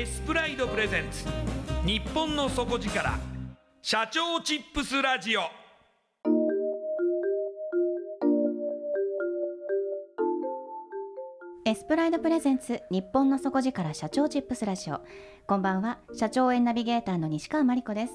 エスプライドプレゼンツ。日本の底力。社長チップスラジオ。エスプライドプレゼンツ日本の底力社長チップスラジオ。こんばんは。社長園ナビゲーターの西川真理子です。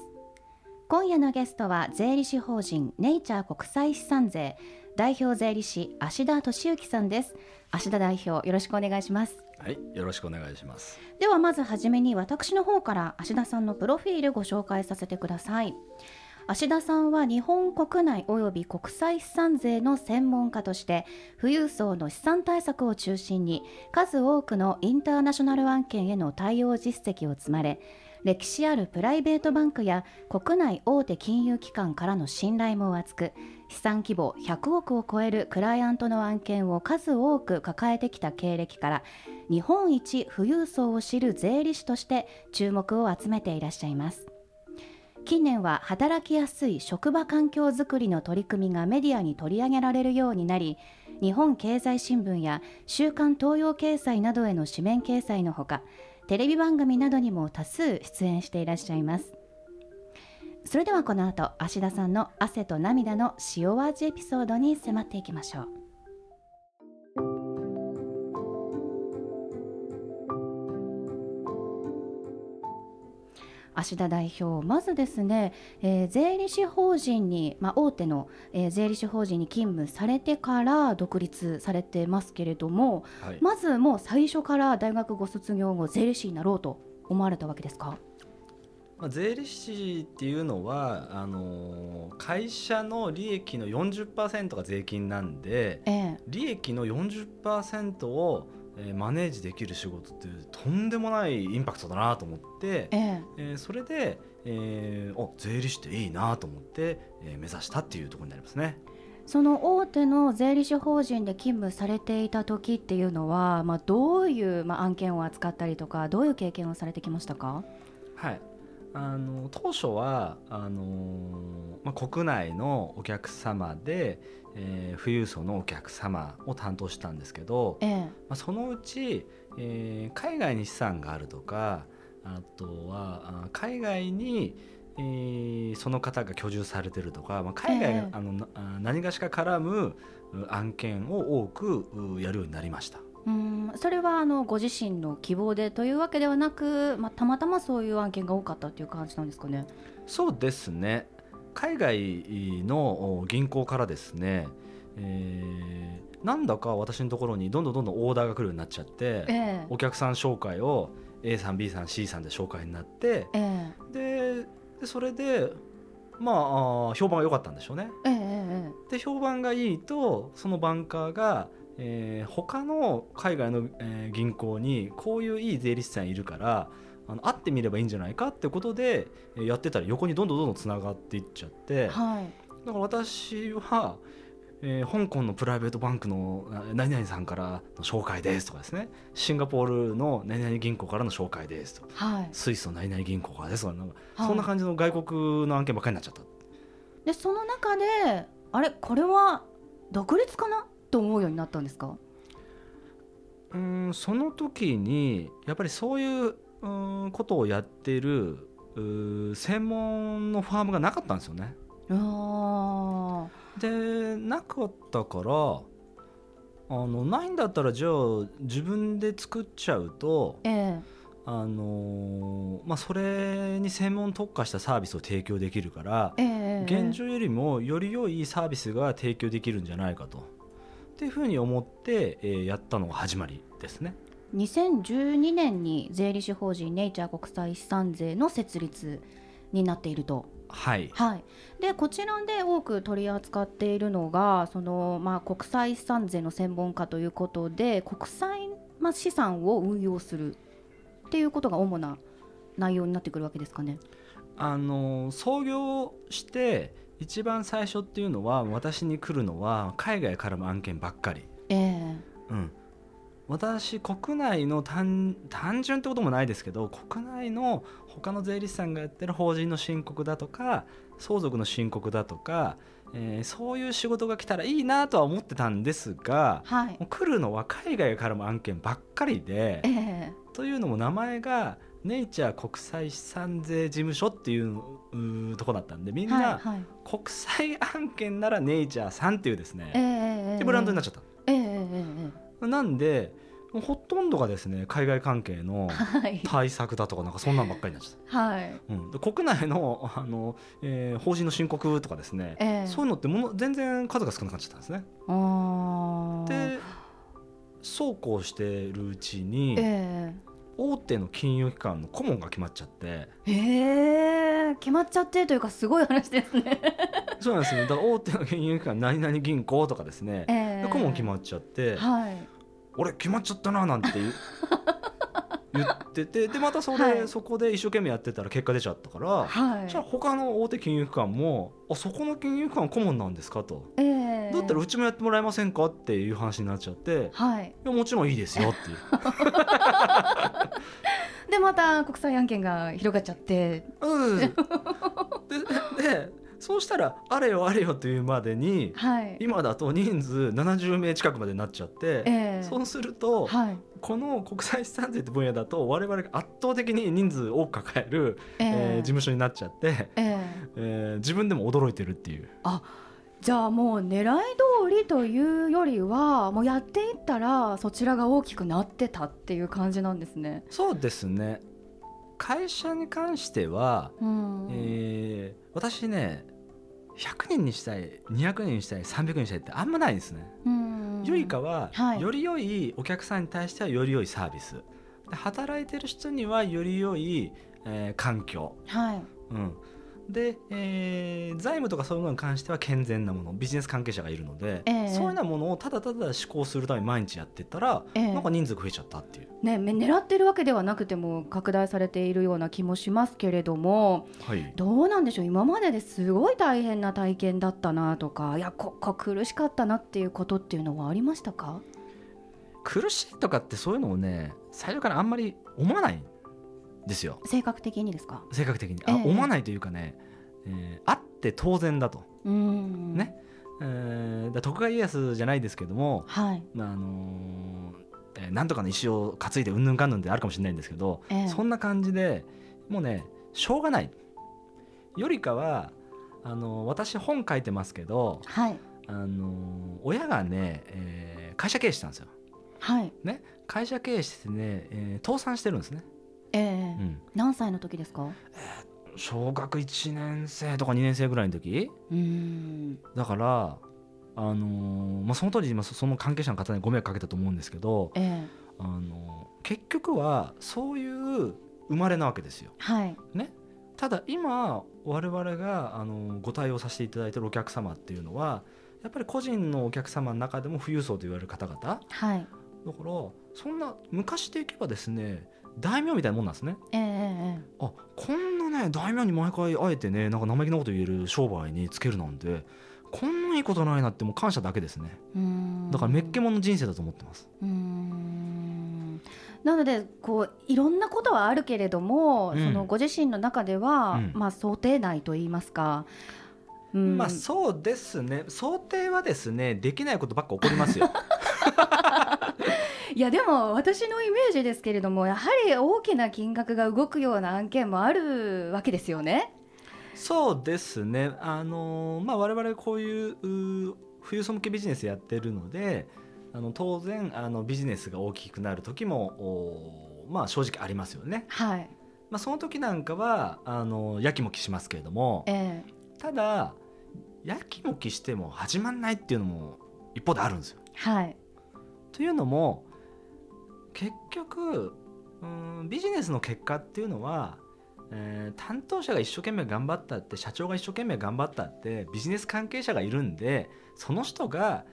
今夜のゲストは税理士法人ネイチャー国際資産税代表税理士芦田俊之さんです。芦田代表よろしくお願いします。はい、よろしくお願いします。ではまずはじめに私の方から芦田さんのプロフィールご紹介させてください。芦田さんは日本国内及び国際資産税の専門家として富裕層の資産対策を中心に数多くのインターナショナル案件への対応実績を積まれ歴史あるプライベートバンクや国内大手金融機関からの信頼も厚く資産規模100億を超えるクライアントの案件を数多く抱えてきた経歴から日本一富裕層を知る税理士として注目を集めていらっしゃいます。近年は働きやすい職場環境づくりの取り組みがメディアに取り上げられるようになり日本経済新聞や週刊東洋経済などへの紙面掲載のほかテレビ番組などにも多数出演していらっしゃいます。それではこの後芦田さんの汗と涙の塩味エピソードに迫っていきましょう。芦田代表、まずですね、えー、税理士法人に、まあ、大手の、えー、税理士法人に勤務されてから独立されてますけれども、はい、まずもう最初から大学ご卒業後税理士になろうと思われたわけですか？まあ、税理士っていうのはあのー、会社の利益の40%が税金なんで、ええ、利益の40%をえー、マネージできる仕事ってとんでもないインパクトだなと思って、ええ。えー、それで、えー、お税理士っていいなと思って、えー、目指したっていうところになりますね。その大手の税理士法人で勤務されていた時っていうのは、まあ、どういう、まあ、案件を扱ったりとかどういう経験をされてきましたか？はいあの当初はあのまあ、国内のお客様で、えー、富裕層のお客様を担当したんですけど、ええ、まあ、そのうち、えー、海外に資産があるとかあとは海外に、えー、その方が居住されてるとか、まあ、海外、え、あの何がしか絡む案件を多くやるようになりました。うんそれはあのご自身の希望でというわけではなく、まあ、たまたまそういう案件が多かったという感じなんですかね。そうですね海外の銀行からですね、えー、なんだか私のところにどんどんどんどんオーダーが来るようになっちゃって、えー、お客さん紹介を、A さん B さん C さんで紹介になって、えー、ででそれでまあ評判が良かったんでしょうね。えー、で評判がいいとそのバンカーが、えー、他の海外の、えー、銀行にこういういい税理士さんいるからあの会ってみればいいんじゃないかってことでやってたら横にどんどんどんどんつながっていっちゃって、はい、だから私は、えー、香港のプライベートバンクの何々さんからの紹介ですとかですね。シンガポールの何々銀行からの紹介ですとか、はい、スイスの何々銀行からですとかなんか、はい、そんな感じの外国の案件ばっかりになっちゃった。でその中であれこれは独立かな？と思うようになったんですか？うんその時にやっぱりそういううんことをやっている専門のファームがなかったんですよね。でなかったからあのないんだったらじゃあ自分で作っちゃうと、ええ、あのまあ、それに専門特化したサービスを提供できるから、え、現状よりもより良いサービスが提供できるんじゃないかとっていうふうに思って、えー、やったのが始まりですね。2012年に税理士法人ネイチャー国際資産税の設立になっているとはい、はい、でこちらで多く取り扱っているのがその、まあ、国際資産税の専門家ということで国際、まあ、資産を運用するっていうことが主な内容になってくるわけですかね。あの創業して一番最初っていうのは私に来るのは海外からの案件ばっかり。えーうん、私国内の単単純ってこともないですけど国内の他の税理士さんがやってる法人の申告だとか相続の申告だとか、えー、そういう仕事が来たらいいなとは思ってたんですが、はい、来るのは海外からも案件ばっかりで、えー、というのも名前がネイチャー国際資産税事務所っていうとこだったんでみんな、国際案件ならネイチャーさんっていうですね、えー、ブランドになっちゃった。えーえーなんでほとんどがですね海外関係の 対策だとかなんかそんなんばっかりになっちゃった、はい。うん、国内の あの、えー、法人の申告とかですね、えー、そういうのってもの全然数が少なくなっちゃったんですね。でそうこうしているうちに、えー、大手の金融機関の顧問が決まっちゃって。えー、決まっちゃってというかすごい話ですね。そうなんですね。だから大手の金融機関何々銀行とかですね、えー、顧問決まっちゃって、はい、俺決まっちゃったななんて 言ってて。でまたそれ、はい、そこで一生懸命やってたら結果出ちゃったから、はい、じゃあ他の大手金融機関もあそこの金融機関顧問なんですかと、えー、だったらうちもやってもらえませんかっていう話になっちゃって、はい、いやもちろんいいですよっていう。でまた国際案件が広がっちゃって。うん、ででそうしたらあれよあれよというまでに、はい、今だと人数70名近くまでなっちゃって、えー、そうすると、はい、この国際資産税って分野だと我々が圧倒的に人数多く抱える、えー、えー、事務所になっちゃって、えー、えー、自分でも驚いてるっていう。あじゃあもう狙い通りというよりはもうやっていったらそちらが大きくなってたっていう感じなんですね。そうですね。会社に関しては、うん、えー、私ね100人にしたい200人にしたい300人にしたいってあんまないですね。よりかは、はい、より良いお客さんに対してはより良いサービス。働いてる人にはより良い、えー、環境、はい。うん、で、えー、財務とかそういうものに関しては健全なものビジネス関係者がいるので、えー、そういうようなものをただただ施行するために毎日やってたら、えー、なんか人数が増えちゃったっていう。ね、狙ってるわけではなくても拡大されているような気もしますけれども、はい、どうなんでしょう？今までですごい大変な体験だったなとかいやここ苦しかったなっていうことっていうのはありましたか？苦しいとかってそういうのをね最初からあんまり思わないですよ。性格的にですか？性格的に。あ、え。ー、思わないというかね、えー、あって当然だと。ね、えー、だ徳川家康じゃないですけども、はい。まああのー、えー、なんとかの石を担いでうんぬんかんぬんってあるかもしれないんですけど、えー、そんな感じでもうねしょうがない。よりかはあのー、私本書いてますけど、はい、あのー、親がね、えー、会社経営してたんですよ。はい。ね、会社経営してね、えー、倒産してるんですね。えー、うん、何歳の時ですか、えー、小学1年生とか2年生ぐらいの時。うん。だからあのー、まあ、その当時、まあ、その関係者の方にご迷惑かけたと思うんですけど、えあの結局はそういう生まれなわけですよ。はい。ね、ただ今我々があのご対応させていただいてるお客様っていうのはやっぱり個人のお客様の中でも富裕層と言われる方々。はい。だからそんな昔でいけばですね大名みたいなもんなんですね。えええあこんなね大名に毎回会えてねなんか生意気なこと言える商売につけるなんてこんないいことないなってもう感謝だけですね。だからめっけもんの人生だと思ってます。うん。なのでこういろんなことはあるけれども、うん。そのご自身の中では、うん。まあ想定内と言いますか、うん、まあそうですね。想定はですねできないことばっか起こりますよ いやでも私のイメージですけれどもやはり大きな金額が動くような案件もあるわけですよね。そうですね。あのまあ我々こういうう富裕層向けビジネスやってるのであの当然あのビジネスが大きくなる時もおまあ正直ありますよね、はい、まあ、その時なんかはあのやきもきしますけれどもえただやきもきしても始まんないっていうのも一方であるんですよ。えはい、というのも結局うんビジネスの結果っていうのは、えー担当者が一生懸命頑張ったって社長が一生懸命頑張ったってビジネス関係者がいるんでその人が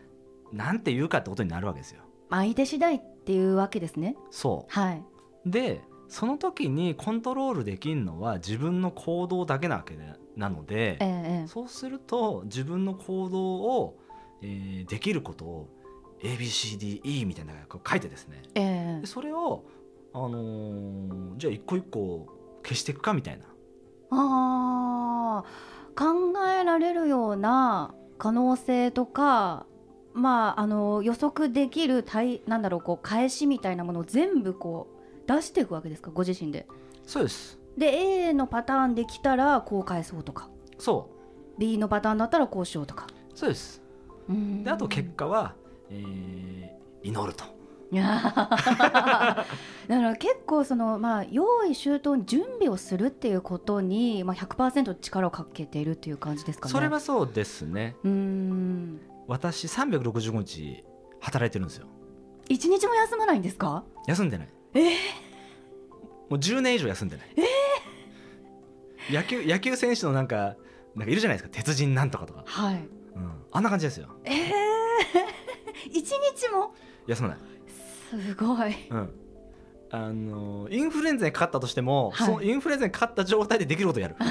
何て言うかってことになるわけですよ。相手次第っていうわけですね。そはい、うでその時にコントロールできるのは自分の行動だけなわけでなので、ええええそうすると自分の行動を、えーできることを ABCDE みたいなのがこう書いてですね。ええ。でそれを、あのーじゃあ一個一個消していくかみたいな。あー考えられるような可能性とか、まあ、あの予測できる対なんだろうこう返しみたいなものを全部こう出していくわけですかご自身で。そうです。で A のパターンできたらこう返そうとか。そ B のパターンだったらこうしようとか。うそうです。であと結果は、えー祈ると。いやーだから結構その、まあ、用意周到に準備をするっていうことに、まあ、100%力をかけているっていう感じですかね。それはそうですね。うーん。私365日働いてるんですよ。一日も休まないんですか？休んでない。えー。もう10年以上休んでない、野球野球選手のなんかなんかいるじゃないですか。鉄人なんとかとか、はい。うん、あんな感じですよ。えー、一日も？休まない。すごい。うん。あのインフルエンザにかかったとしても、はい。そのインフルエンザにかかった状態でできることをやる。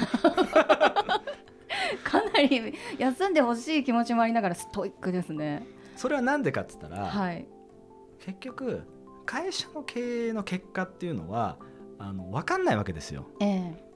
かなり休んでほしい気持ちもありながらストイックですね。それはなんでかっつったら、はい。結局会社の経営の結果っていうのはあの分かんないわけですよ。ええ。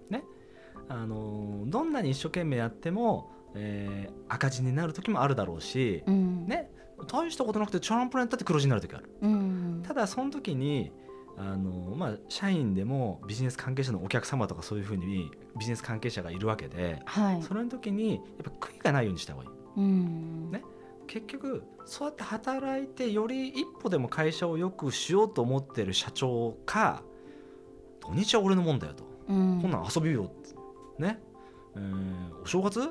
あのどんなに一生懸命やっても、えー赤字になる時もあるだろうし、うん。ね大したことなくてチャランポランやったって黒字になる時ある。うん。ただその時にあの、まあ、社員でもビジネス関係者のお客様とかそういうふうにビジネス関係者がいるわけではい。それの時にやっぱ悔いがないようにした方がいい。うん。ね。結局そうやって働いてより一歩でも会社を良くしようと思ってる社長か土日は俺のもんだよと、うん。こんなん遊びよって。ね、えーお正月？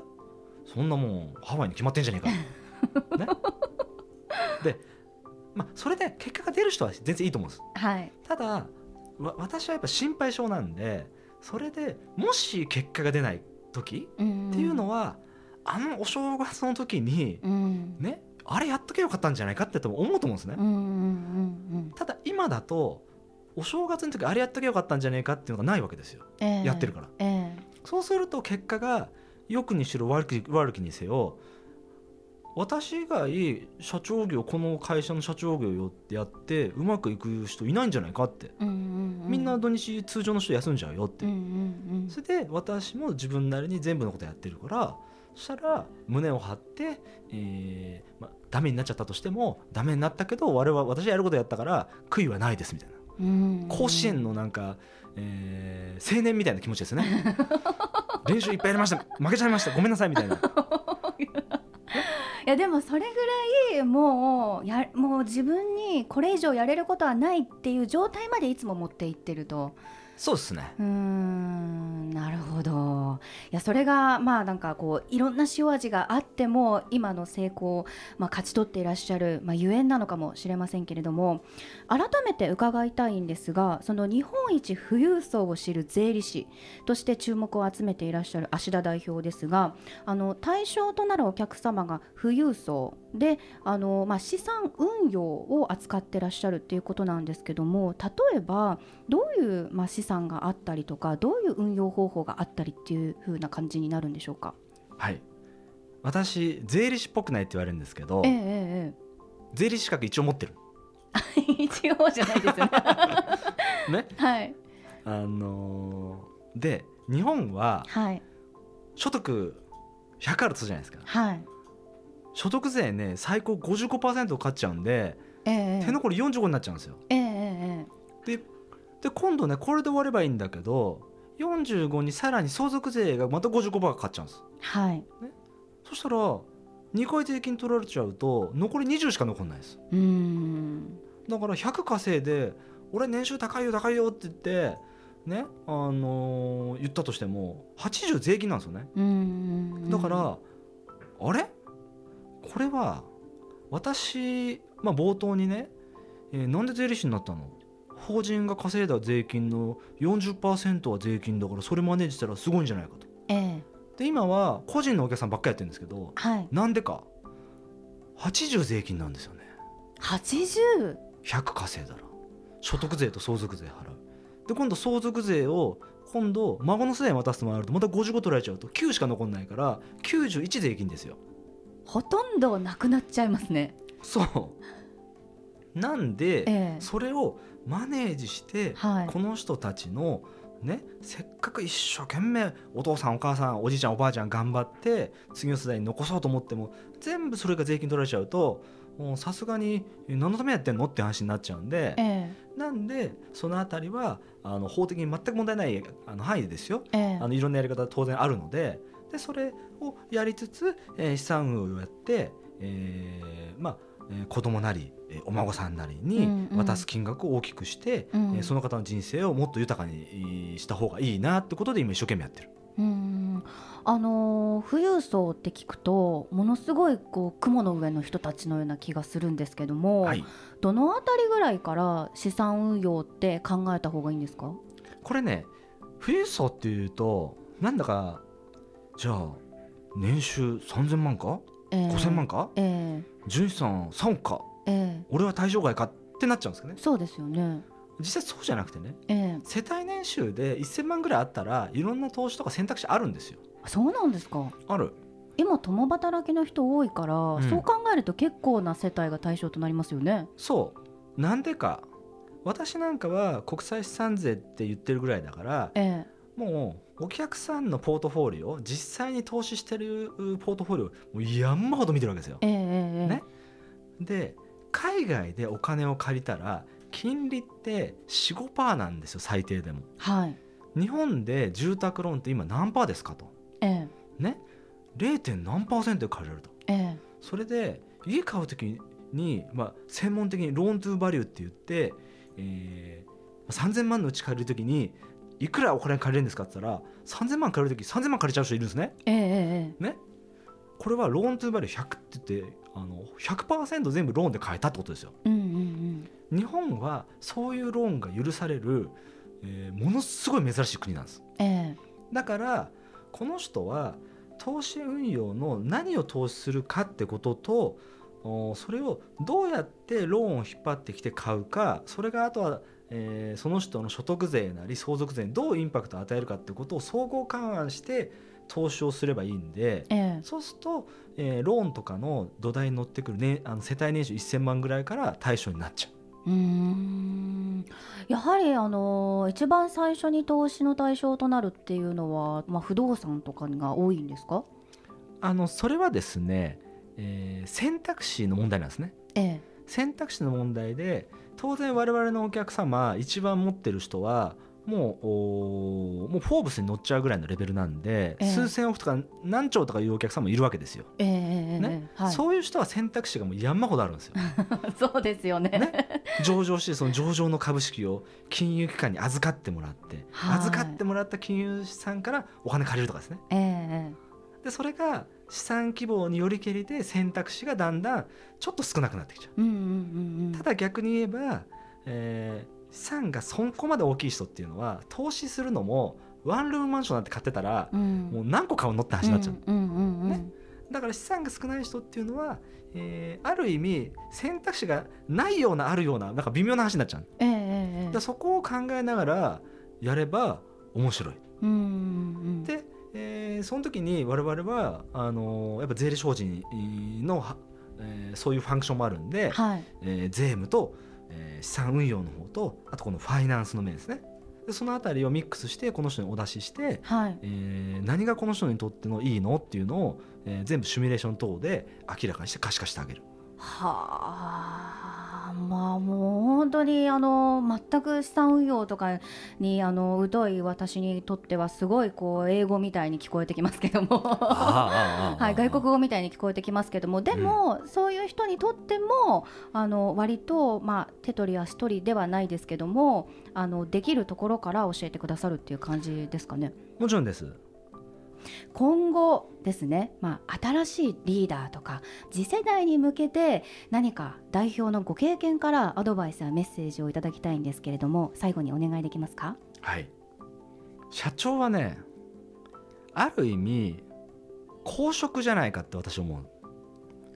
そんなもんハワイに決まってんじゃねえか、ね、でまあそれで結果が出る人は全然いいと思うんです。はい。ただわ私はやっぱ心配性なんでそれでもし結果が出ない時うんっていうのは、あのお正月の時にうん。ねあれやっとけばよかったんじゃないかって思うと思うんですね、うんうんうんただ今だとお正月の時あれやっとけばよかったんじゃないかっていうのがないわけですよ。ええ。やってるから。えそうすると結果が良くにしろ悪き悪きにせよ私以外社長業この会社の社長業やってうまくいく人いないんじゃないかって。えうんうんうん。みんな土日通常の人休んじゃうよって、うんうんそれで私も自分なりに全部のことやってるからそしたら胸を張って、えーまあ、ダメになっちゃったとしてもダメになったけど我々は私はやることやったから悔いはないですみたいな。うん。甲子園のなんか、えー青年みたいな気持ちですね。練習いっぱいやりました。負けちゃいました。ごめんなさいみたいな いやでもそれぐらいもうやもう自分にこれ以上やれることはないっていう状態までいつも持っていってると。そうですね。うんなるほど。いやそれがまあなんかこういろんな塩味があっても今の成功を、まあ、勝ち取っていらっしゃる、まあ、ゆえんなのかもしれませんけれども改めて伺いたいんですがその日本一富裕層を知る税理士として注目を集めていらっしゃる芦田代表ですがあの対象となるお客様が富裕層であの、まあ、資産運用を扱ってらっしゃるっていうことなんですけども例えばどういう、まあ、資産があったりとかどういう運用方法があったりっていう風な感じになるんでしょうか？はい。私税理士っぽくないって言われるんですけど、ええええ、税理士資格一応持ってる。一応じゃないですよね。ね。はい。あのー、で日本は所得100あるとするじゃないですか、はい、所得税ね最高55%かっちゃうんで、ええ、手残り45になっちゃうんですよ。ええでで今度ねこれで終わればいいんだけど45にさらに相続税がまた55%かかっちゃうんです。はい、ね、そしたら2回税金取られちゃうと残り20しか残んないです。うん。だから100稼いで俺年収高いよ高いよって言ってねあのー、言ったとしても80税金なんですよね。だからあれ？これは私、まあ、冒頭にね、えー、なんで税理士になったの？法人が稼いだ税金の40%は税金だからそれマネージしたらすごいんじゃないかと。ええ、で今は個人のお客さんばっかりやってるんですけど、はい、なんでか？80税金なんですよね。80?100 稼いだら所得税と相続税払う。で今度相続税を今度孫の世代に渡すともあるとまた55取られちゃうと9しか残んないから91税金ですよほとんどなくなっちゃいますね。そう。なんで、ええ、それをマネージして、はい、この人たちのね、せっかく一生懸命お父さんお母さんおじいちゃんおばあちゃん頑張って次の世代に残そうと思っても全部それが税金取られちゃうとさすがに何のためやってんのって話になっちゃうんで、ええ、なんでその辺りはあの法的に全く問題ないあの範囲でですよ、え、あのいろんなやり方当然あるのででそれをやりつつ、えー、資産運用をやって、えー、まあえー、子供なり、えー、お孫さんなりに渡す金額を大きくして、うんうん、えー、その方の人生をもっと豊かにした方がいいなってことで今一生懸命やってる。うんあの富裕層って聞くとものすごいこう雲の上の人たちのような気がするんですけども、はい、どの辺りぐらいから資産運用って考えた方がいいんですか？これね富裕層っていうとなんだかじゃあ年収3000万か、えー、5000万か、えー純資産3億か、ええ、俺は対象外かってなっちゃうんですかね？そうですよね。実際そうじゃなくてね、ええ、世帯年収で1000万ぐらいあったらいろんな投資とか選択肢あるんですよ。そうなんですか？ある。今共働きの人多いから、うん、そう考えると結構な世帯が対象となりますよね。そう。なんでか。私なんかは国際資産税って言ってるぐらいだから、ええ、もうお客さんのポートフォリオ実際に投資してるポートフォリオもう山ほど見てるわけですよ。ええね、で海外でお金を借りたら金利って45%なんですよ最低でも。はい、日本で住宅ローンって今何パーですかと。ええ、ね 0. 何パーセントで借りれると。ええ、それで家買う時に、まあ、専門的にローントゥーバリューって言って、えー、3000万のうち借りる時にいくらお金借りれるんですかって言ったら3000万借りる時3000万借りちゃう人いるんですね。ええねこれはローントゥーバリュー100って言ってあの100%全部ローンで買えたってことですよ。うんうんうん、日本はそういうローンが許される、えー、ものすごい珍しい国なんです。えだからこの人は投資運用の何を投資するかってこととそれをどうやってローンを引っ張ってきて買うかそれがあとはえー、その人の所得税なり相続税にどうインパクトを与えるかってことを総合勘案して投資をすればいいんで、ええ、そうすると、えー、ローンとかの土台に乗ってくる、ね、あの世帯年収1000万ぐらいから対象になっちゃう。うんやはりあの一番最初に投資の対象となるっていうのは、まあ、不動産とかが多いんですか？あのそれはですね、えー、選択肢の問題なんですね。ええ、選択肢の問題で当然我々のお客様一番持ってる人はもうもうフォーブスに乗っちゃうぐらいのレベルなんで、えー、数千億とか何兆とかいうお客さんもいるわけですよ。えー、ね、はい、そういう人は選択肢がもう山ほどあるんですよ。そうですよね、ね、上場してその上場の株式を金融機関に預かってもらって、はい、預かってもらった金融資産からお金借りるとかですね。えー、でそれが資産規模によりけりで選択肢がだんだんちょっと少なくなってきちゃう。うんうんうんうん、ただ逆に言えば、えー、資産がそこまで大きい人っていうのは投資するのもワンルームマンションなんて買ってたら、うん、もう何個買うのって話になっちゃう,、ね、だから資産が少ない人っていうのは、えー、ある意味選択肢がないようなあるようななんか微妙な話になっちゃう、えー、だそこを考えながらやれば面白い。うんうん、で、えー、その時に我々はあのー、やっぱ税理士法人の、えー、そういうファンクションもあるんで、はい。えー、税務とえー、資産運用の方とあとこのファイナンスの面ですね。でその辺りをミックスしてこの人にお出しして、はい、えー、何がこの人にとってのいいのっていうのを、えー、全部シミュレーション等で明らかにして可視化してあげる。はあまあもう本当にあの全く資産運用とかにあの疎い私にとってはすごいこう英語みたいに聞こえてきますけども。はい、外国語みたいに聞こえてきますけども。でも、うん、そういう人にとってもあの割と、まあ、手取り足取りではないですけどもあのできるところから教えてくださるっていう感じですかね。もちろんです今後ですね、まあ、新しいリーダーとか次世代に向けて何か代表のご経験からアドバイスやメッセージをいただきたいんですけれども最後にお願いできますか？はい。社長はねある意味公職じゃないかって私思う。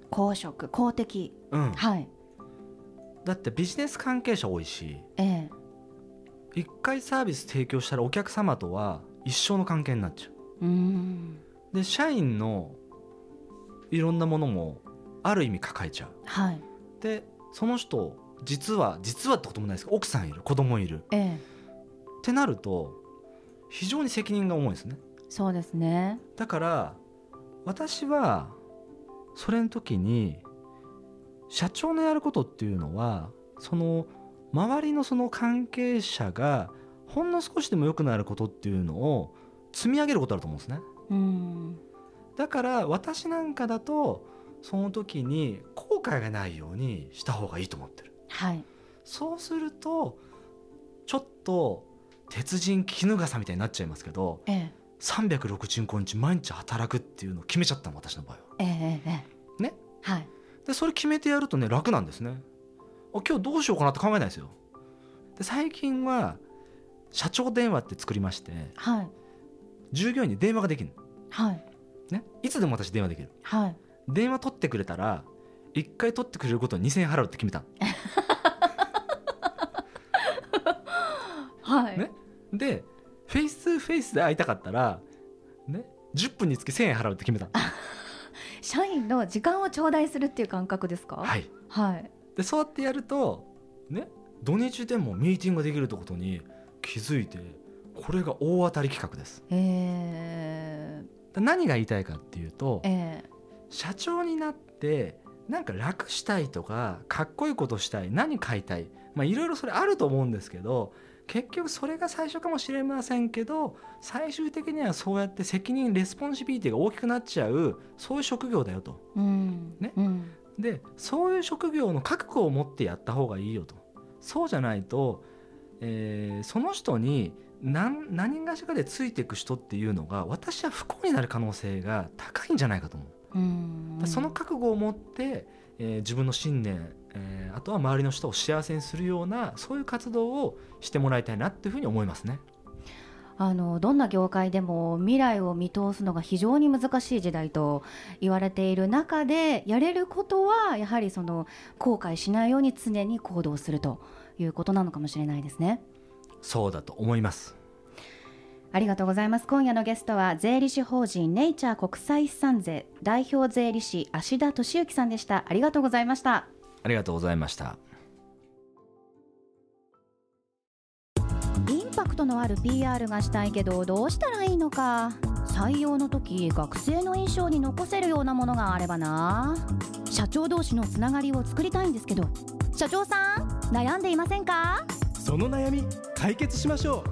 公職公的、うん、はい。だってビジネス関係者多いし、ええ、一回サービス提供したらお客様とは一生の関係になっちゃうで社員のいろんなものもある意味抱えちゃう。はい、でその人実は実はってこともないですけど奥さんいる。子供いる、ええ、ってなると非常に責任が重いですね。そうですね。だから私はそれの時に社長のやることっていうのはその周りのその関係者がほんの少しでも良くなることっていうのを積み上げることあると思うんですね。うんだから私なんかだとその時に後悔がないようにした方がいいと思ってる。はい、そうするとちょっと鉄人絹笠みたいになっちゃいますけど、ええ、365日毎日働くっていうのを決めちゃったの私の場合は。ええええ、ね、はい、でそれ決めてやるとね楽なんですね。今日どうしようかなって考えないですよ。で最近は社長電話って作りまして、はい、従業員に電話ができる、はい。ね、いつでも私電話できる、はい、電話取ってくれたら1回取ってくれることに2000円払うって決めた はい、ね、でフェイス2フェイスで会いたかったら、ね、10分につき1000円払うって決めた 社員の時間を頂戴するっていう感覚ですか？はい、はい、でそうやってやるとね？土日でもミーティングができるってことに気づいてこれが大当たり企画です。えー、何が言いたいかっていうと、えー、社長になってなんか楽したいとかかっこいいことしたい何買いたいまあいろいろそれあると思うんですけど結局それが最初かもしれませんけど最終的にはそうやって責任 responsibility が大きくなっちゃうそういう職業だよと。うんね、うん、でそういう職業の覚悟を持ってやった方がいいよと。そうじゃないと、えー、その人に何何がしかでついていく人っていうのが私は不幸になる可能性が高いんじゃないかと思う。うんその覚悟を持って、えー、自分の信念、えー、あとは周りの人を幸せにするようなそういう活動をしてもらいたいなっていうふうに思いますね。あのどんな業界でも未来を見通すのが非常に難しい時代と言われている中でやれることはやはりその後悔しないように常に行動するということなのかもしれないですね。そうだと思います。ありがとうございます。今夜のゲストは税理士法人ネイチャー国際資産税代表税理士芦田俊之さんでした。ありがとうございました。ありがとうございました。インパクトのある PR がしたいけどどうしたらいいのか。採用の時学生の印象に残せるようなものがあればな。社長同士のつながりを作りたいんですけど。社長さん悩んでいませんか？その悩み解決しましょ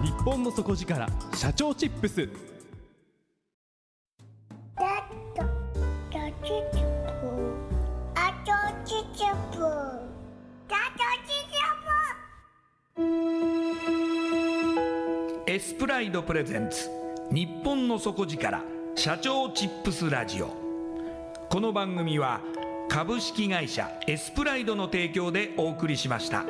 う。日本の底力社長チップス。エスプライドプレゼンツ。日本の底力社長チップスラジオ。この番組は株式会社エスプライドの提供でお送りしました。